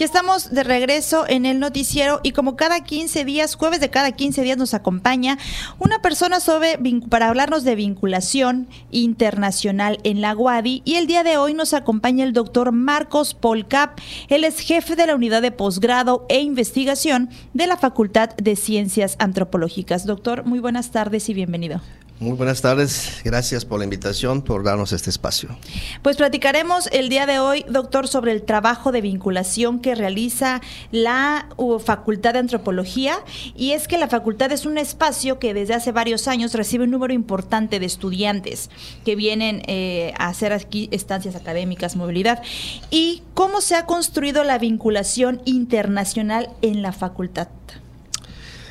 Ya estamos de regreso en el noticiero y como cada 15 días, jueves de cada 15 días nos acompaña una persona sobre para hablarnos de vinculación internacional en la UADI y el día de hoy nos acompaña el doctor Marcos Polcap. Él es jefe de la unidad de posgrado e investigación de la Facultad de Ciencias Antropológicas. Doctor, muy buenas tardes y bienvenido. Muy buenas tardes, gracias por la invitación, por darnos este espacio. Pues platicaremos el día de hoy, doctor, sobre el trabajo de vinculación que realiza la Facultad de Antropología y es que la facultad es un espacio que desde hace varios años recibe un número importante de estudiantes que vienen eh, a hacer aquí estancias académicas, movilidad y cómo se ha construido la vinculación internacional en la facultad.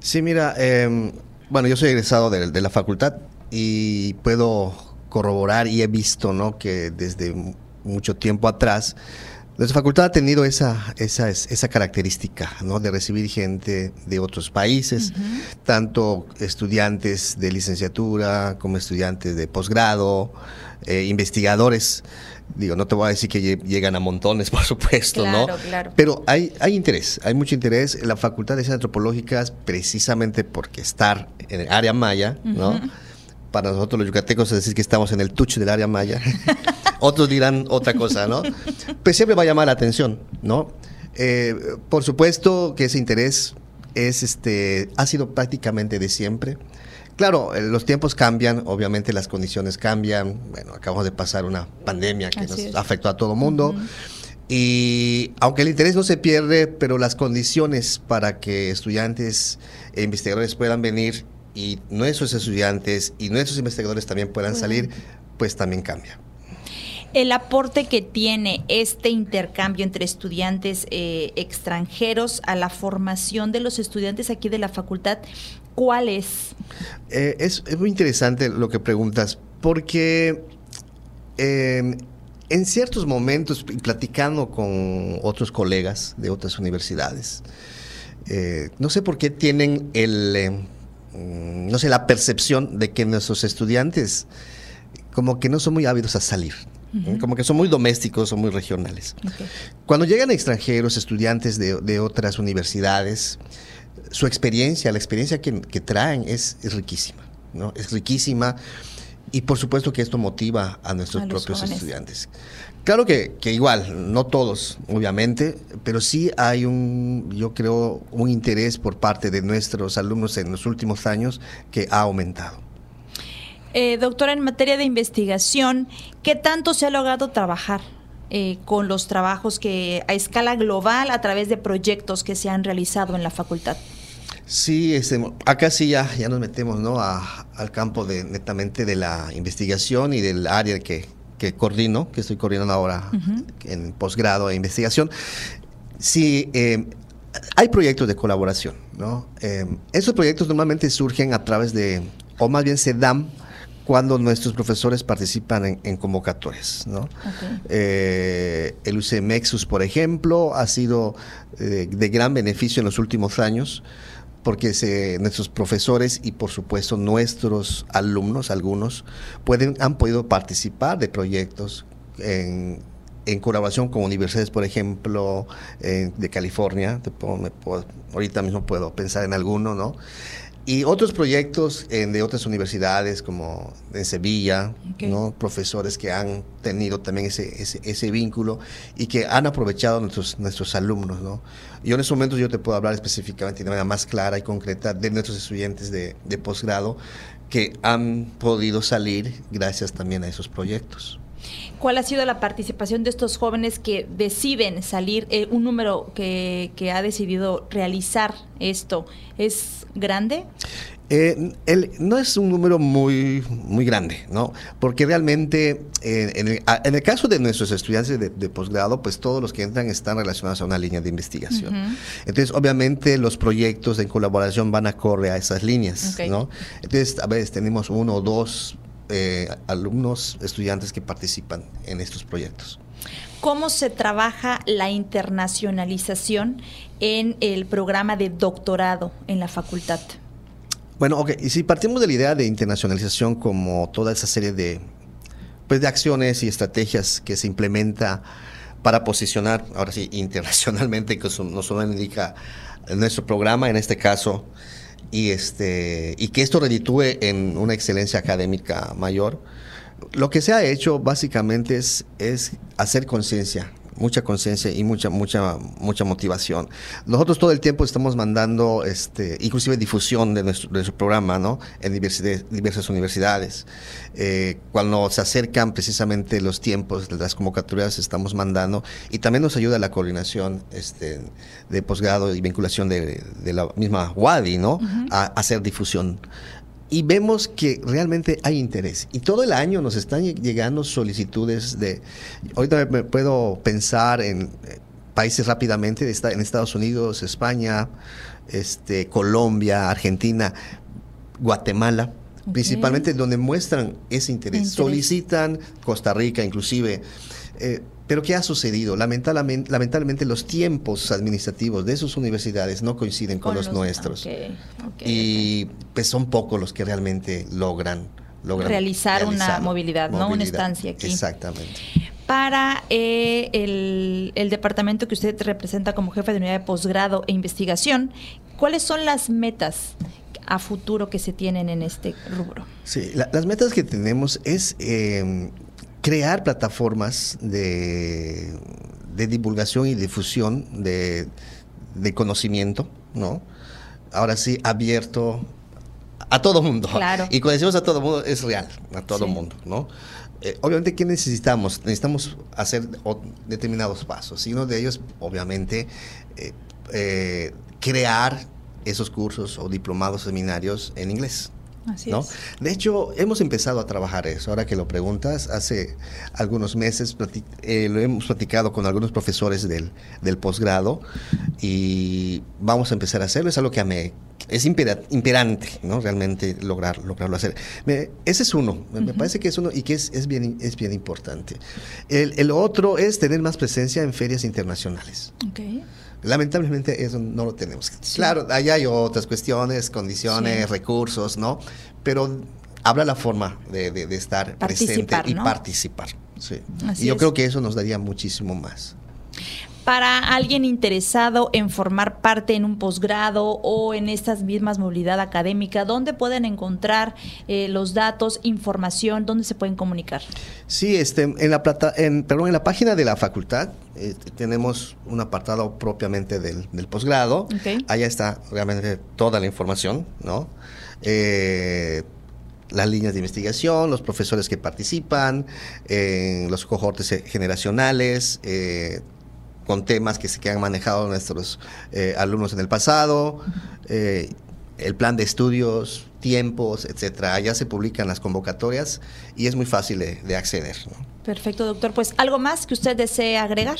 Sí, mira, em, bueno, yo soy egresado de, la facultad y puedo corroborar y he visto ¿no? que desde mucho tiempo atrás nuestra facultad ha tenido esa, esa, esa característica ¿no? de recibir gente de otros países, tanto estudiantes de licenciatura como estudiantes de posgrado, eh, investigadores. Digo, no te voy a decir que llegan a montones, por supuesto, ¿no? Claro. Pero hay, hay interés, hay mucho interés. La Facultad de Ciencias Antropológicas, precisamente porque estar en el área maya, ¿no? Para nosotros los yucatecos es decir que estamos en el touch del área maya. Otros dirán otra cosa, ¿no? Pues siempre va a llamar la atención, ¿no? Eh, por supuesto que ese interés es este ha sido prácticamente de siempre. Claro, eh, los tiempos cambian, obviamente las condiciones cambian. Bueno, acabamos de pasar una pandemia que nos afectó a todo el mundo. Y aunque el interés no se pierde, pero las condiciones para que estudiantes e investigadores puedan venir y nuestros estudiantes y nuestros investigadores también puedan salir, pues también cambia. El aporte que tiene este intercambio entre estudiantes eh, extranjeros a la formación de los estudiantes aquí de la facultad, ¿cuál es? Eh, es, muy interesante lo que preguntas, porque em, en ciertos momentos, platicando con otros colegas de otras universidades, eh, no sé por qué tienen el em, no sé, la percepción de que nuestros estudiantes como que no son muy ávidos a salir. Como que son muy domésticos, son muy regionales. Cuando llegan extranjeros, estudiantes de, otras universidades, su experiencia, la experiencia que, traen es, riquísima, ¿no? Es riquísima y por supuesto que esto motiva a nuestros propios estudiantes. Claro que, igual, no todos, obviamente, pero sí hay un, yo creo, un interés por parte de nuestros alumnos en los últimos años que ha aumentado. Eh, doctora, en materia de investigación, ¿qué tanto se ha logrado trabajar eh, con los trabajos que a escala global a través de proyectos que se han realizado en la facultad? Sí, este, acá sí ya, ya nos metemos ¿no? al campo de, netamente de la investigación y del área que, que coordino, que estoy coordinando ahora en posgrado e investigación, sí eh, hay proyectos de colaboración, ¿no? Eh, esos proyectos normalmente surgen a través de, o más bien se dan cuando nuestros profesores participan en, convocatorias. ¿no? Eh, el UCMEXUS, por ejemplo, ha sido de gran beneficio en los últimos años porque se, nuestros profesores y por supuesto nuestros alumnos, algunos, pueden, han podido participar de proyectos en, colaboración con universidades, por ejemplo, de California, ahorita mismo puedo pensar en alguno, ¿no? Y otros proyectos de otras universidades, como en Sevilla, ¿no? profesores que han tenido también ese, ese, vínculo y que han aprovechado nuestros, nuestros alumnos. ¿no? Yo en estos momentos yo te puedo hablar específicamente de manera más clara y concreta de nuestros estudiantes de, de posgrado que han podido salir gracias también a esos proyectos. ¿Cuál ha sido la participación de estos jóvenes que deciden salir? Eh, un número que, ha decidido realizar esto, ¿es grande? Eh, no es un número muy, muy grande, ¿no? Porque realmente, eh, en, el, caso de nuestros estudiantes de, posgrado, pues todos los que entran están relacionados a una línea de investigación. Entonces, obviamente, los proyectos en colaboración van a correr a esas líneas, ¿no? Entonces, a veces tenemos uno o dos eh, alumnos, estudiantes que participan en estos proyectos. ¿Cómo se trabaja la internacionalización en el programa de doctorado en la facultad? Bueno, ok, y si partimos de la idea de internacionalización como toda esa serie de, pues, de acciones y estrategias que se implementa para posicionar, ahora sí, internacionalmente, que nos indica nuestro programa, en este caso, y, este, y que esto reditúe en una excelencia académica mayor. Lo que se ha hecho básicamente es, es hacer conciencia mucha conciencia y mucha, mucha, mucha motivación. Nosotros todo el tiempo estamos mandando, este, inclusive difusión de nuestro, programa, ¿no? En diversas universidades. Eh, cuando se acercan precisamente los tiempos de las convocatorias, estamos mandando y también nos ayuda la coordinación este, de posgrado y vinculación de, la misma WADI, ¿no? a hacer difusión y vemos que realmente hay interés. Y todo el año nos están llegando solicitudes de, ahorita me puedo pensar en eh, países rápidamente, en Estados Unidos, España, este, Colombia, Argentina, Guatemala, principalmente donde muestran ese interés. Solicitan Costa Rica inclusive. Eh, pero ¿qué ha sucedido? Lamentablemente, lamentablemente, los tiempos administrativos de sus universidades no coinciden con, los, nuestros. y pues son pocos los que realmente logran, logran realizar una movilidad, no una estancia aquí. Exactamente. Para eh, el, el departamento que usted representa como jefe de unidad de posgrado e investigación, ¿cuáles son las metas a futuro que se tienen en este rubro? Sí, las metas que tenemos es eh, crear plataformas de, divulgación y difusión de, conocimiento, ¿no? Ahora sí, abierto a todo mundo. Claro. Y cuando decimos a todo mundo, es real, a todo mundo, ¿no? Eh, obviamente, ¿qué necesitamos? Necesitamos hacer determinados pasos. Y uno de ellos, obviamente, eh, eh, crear esos cursos o diplomados seminarios en inglés. ¿No? De hecho, hemos empezado a trabajar eso. Ahora que lo preguntas, hace algunos meses eh, lo hemos platicado con algunos profesores del, del posgrado y vamos a empezar a hacerlo. Es algo que me, es imperante, ¿no? Realmente lograr, lograrlo hacer. ese es uno, me parece que es uno y que es, es, bien, es bien importante. El, el, otro es tener más presencia en ferias internacionales. Okay. Lamentablemente eso no lo tenemos. Claro, allá hay otras cuestiones, condiciones, recursos, ¿no? Pero habla la forma de, de, estar presente y participar. Sí. y yo creo que eso nos daría muchísimo más para alguien interesado en formar parte en un posgrado o en estas mismas movilidad académica, ¿dónde pueden encontrar eh, los datos, información, dónde se pueden comunicar? Sí, este, en la plata, en, perdón, en la página de la facultad eh, tenemos un apartado propiamente del, posgrado. Allá está realmente toda la información, ¿no? Eh, las líneas de investigación, los profesores que participan, los cohortes generacionales, eh, con temas que, se, que han manejado nuestros eh, alumnos en el pasado, eh, el plan de estudios, tiempos, etcétera. Allá se publican las convocatorias y es muy fácil de, acceder. Perfecto, doctor. Pues, ¿algo más que usted desee agregar?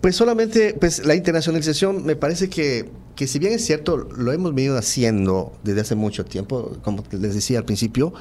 Pues solamente, pues la internacionalización me parece que, que si bien es cierto, lo hemos venido haciendo desde hace mucho tiempo, como les decía al principio,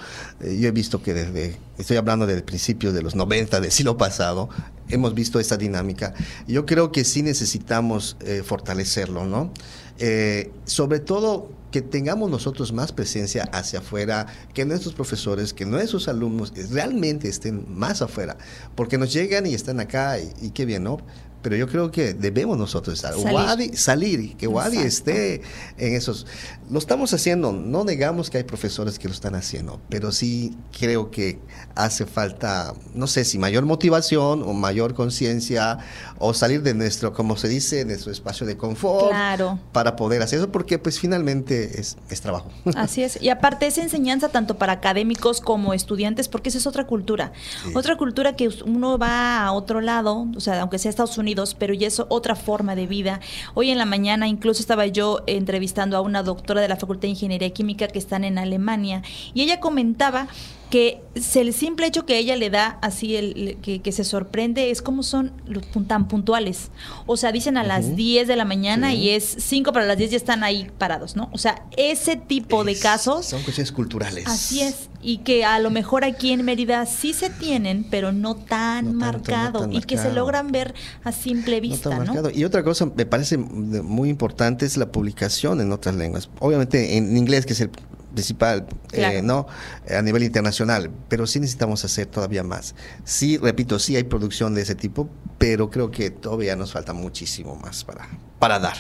eh, yo he visto que desde, estoy hablando del principio de los 90 del siglo pasado, hemos visto esa dinámica. Yo creo que sí necesitamos eh, fortalecerlo, ¿no? Eh, sobre todo que tengamos nosotros más presencia hacia afuera, que nuestros profesores, que nuestros alumnos realmente estén más afuera, porque nos llegan y están acá y qué bien, ¿no? Pero yo creo que debemos nosotros estar. Salir, salir que Wadi esté en esos. Lo estamos haciendo, no negamos que hay profesores que lo están haciendo, pero sí creo que hace falta, no sé si mayor motivación o mayor conciencia o salir de nuestro, como se dice, de nuestro espacio de confort claro. para poder hacer eso, porque pues finalmente es, es trabajo. Así es. Y aparte es enseñanza tanto para académicos como estudiantes, porque esa es otra cultura. Otra cultura que uno va a otro lado, o sea, aunque sea Estados Unidos, pero ya es otra forma de vida. Hoy en la mañana incluso estaba yo entrevistando a una doctora de la Facultad de Ingeniería Química que están en Alemania y ella comentaba que el simple hecho que ella le da así, el, que, se sorprende, es como son los tan puntuales. O sea, dicen a las 10 de la mañana y es 5 para las 10 ya están ahí parados, ¿no? O sea, ese tipo de casos... Son cuestiones culturales. Así es. Y que a lo mejor aquí en Mérida sí se tienen, pero no tan marcado. y que se logran ver a simple vista, ¿no? Y otra cosa me parece muy importante es la publicación en otras lenguas. Obviamente en inglés, que es el principal, eh, ¿no? A nivel internacional, pero sí necesitamos hacer todavía más. Sí, repito, sí hay producción de ese tipo, pero creo que todavía nos falta muchísimo más para, para dar.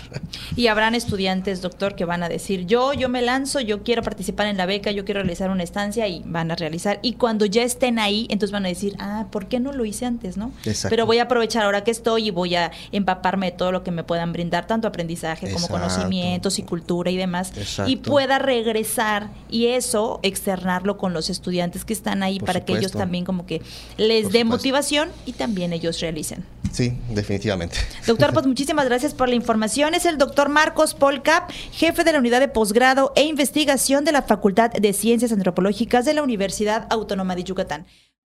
Y habrán estudiantes, doctor, que van a decir, yo, yo me lanzo, yo quiero participar en la beca, yo quiero realizar una estancia y van a realizar. Y cuando ya estén ahí, entonces van a decir, ah, ¿por qué no lo hice antes, no? Pero voy a aprovechar ahora que estoy y voy a empaparme de todo lo que me puedan brindar, tanto aprendizaje como conocimientos y cultura y demás. Y pueda regresar y eso externarlo con los estudiantes que están ahí para que ellos también como que les dé motivación y también ellos realicen. Sí, definitivamente. Doctor, pues muchísimas gracias por la información. Es el doctor Marcos Polcap, jefe de la unidad de posgrado e investigación de la Facultad de Ciencias Antropológicas de la Universidad Autónoma de Yucatán.